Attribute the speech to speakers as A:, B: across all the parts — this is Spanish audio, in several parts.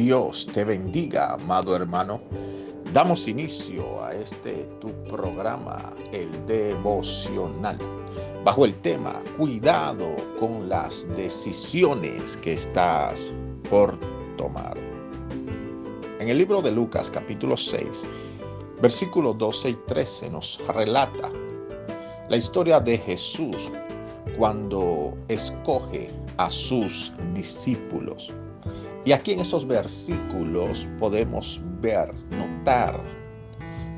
A: Dios te bendiga, amado hermano. Damos inicio a este tu programa, el devocional, bajo el tema Cuidado con las decisiones que estás por tomar. En el libro de Lucas capítulo 6, versículos 12 y 13 nos relata la historia de Jesús cuando escoge a sus discípulos. Y aquí en estos versículos podemos ver, notar,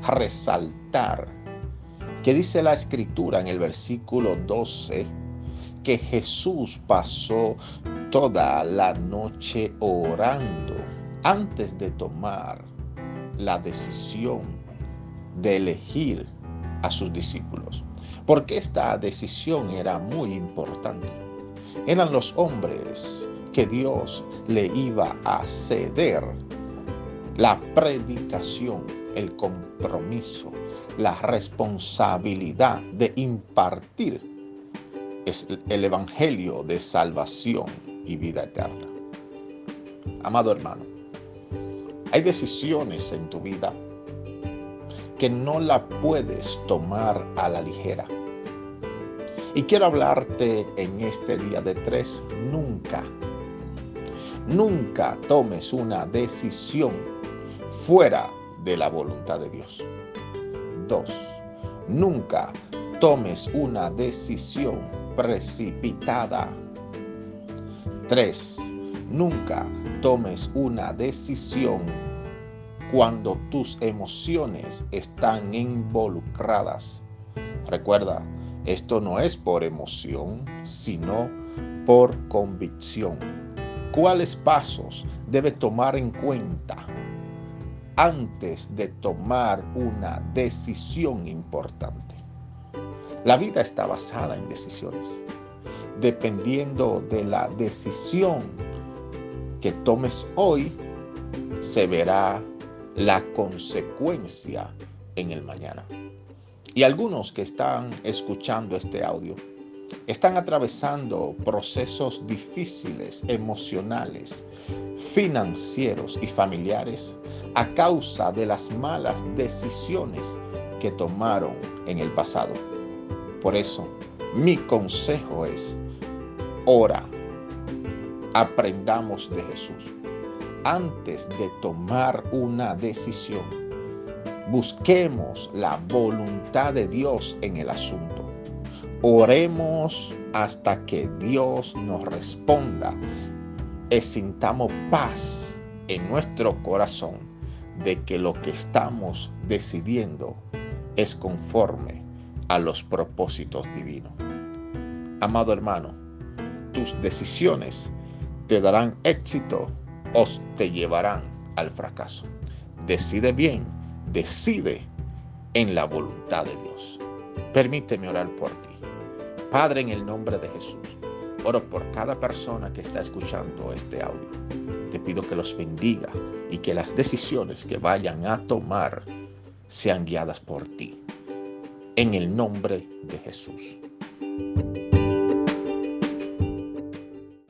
A: resaltar que dice la escritura en el versículo 12 que Jesús pasó toda la noche orando antes de tomar la decisión de elegir a sus discípulos. Porque esta decisión era muy importante. Eran los hombres que Dios le iba a ceder la predicación, el compromiso, la responsabilidad de impartir el Evangelio de salvación y vida eterna. Amado hermano, hay decisiones en tu vida que no la puedes tomar a la ligera. Y quiero hablarte en este día de tres, nunca Nunca tomes una decisión fuera de la voluntad de Dios. Dos, nunca tomes una decisión precipitada. Tres, nunca tomes una decisión cuando tus emociones están involucradas. Recuerda, esto no es por emoción, sino por convicción cuáles pasos debe tomar en cuenta antes de tomar una decisión importante. La vida está basada en decisiones. Dependiendo de la decisión que tomes hoy, se verá la consecuencia en el mañana. Y algunos que están escuchando este audio están atravesando procesos difíciles, emocionales, financieros y familiares a causa de las malas decisiones que tomaron en el pasado. Por eso, mi consejo es, ora, aprendamos de Jesús. Antes de tomar una decisión, busquemos la voluntad de Dios en el asunto Oremos hasta que Dios nos responda y sintamos paz en nuestro corazón de que lo que estamos decidiendo es conforme a los propósitos divinos. Amado hermano, tus decisiones te darán éxito o te llevarán al fracaso. Decide bien, decide en la voluntad de Dios. Permíteme orar por ti. Padre, en el nombre de Jesús, oro por cada persona que está escuchando este audio. Te pido que los bendiga y que las decisiones que vayan a tomar sean guiadas por ti. En el nombre de Jesús.